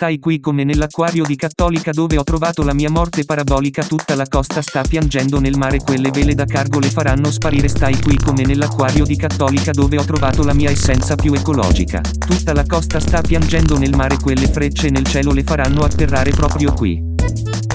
Stai qui come nell'acquario di Cattolica dove ho trovato la mia morte parabolica tutta la costa sta piangendo nel mare quelle vele da cargo le faranno sparire Stai qui come nell'acquario di Cattolica dove ho trovato la mia essenza più ecologica. Tutta la costa sta piangendo nel mare quelle frecce nel cielo le faranno atterrare proprio qui.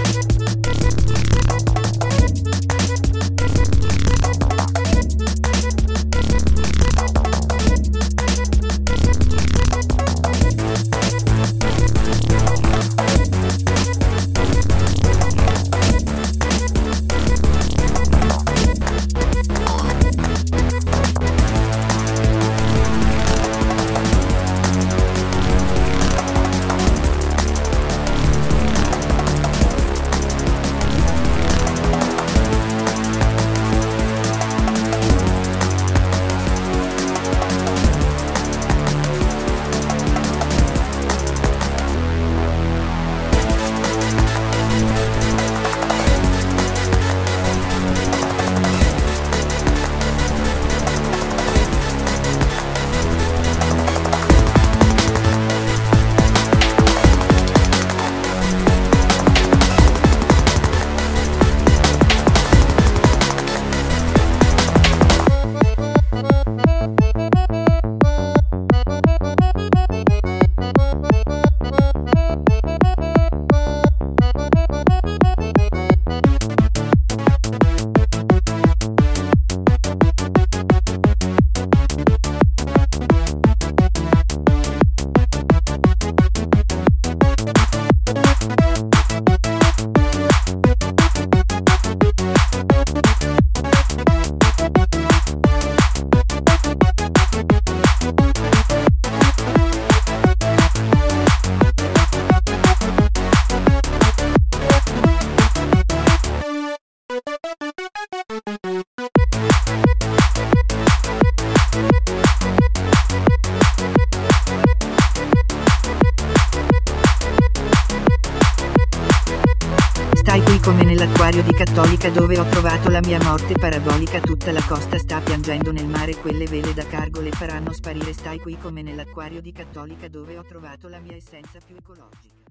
Stai qui come nell'acquario di Cattolica dove ho trovato la mia morte parabolica tutta la costa sta piangendo nel mare quelle vele da cargo le faranno sparire Stai qui come nell'acquario di Cattolica dove ho trovato la mia essenza più ecologica.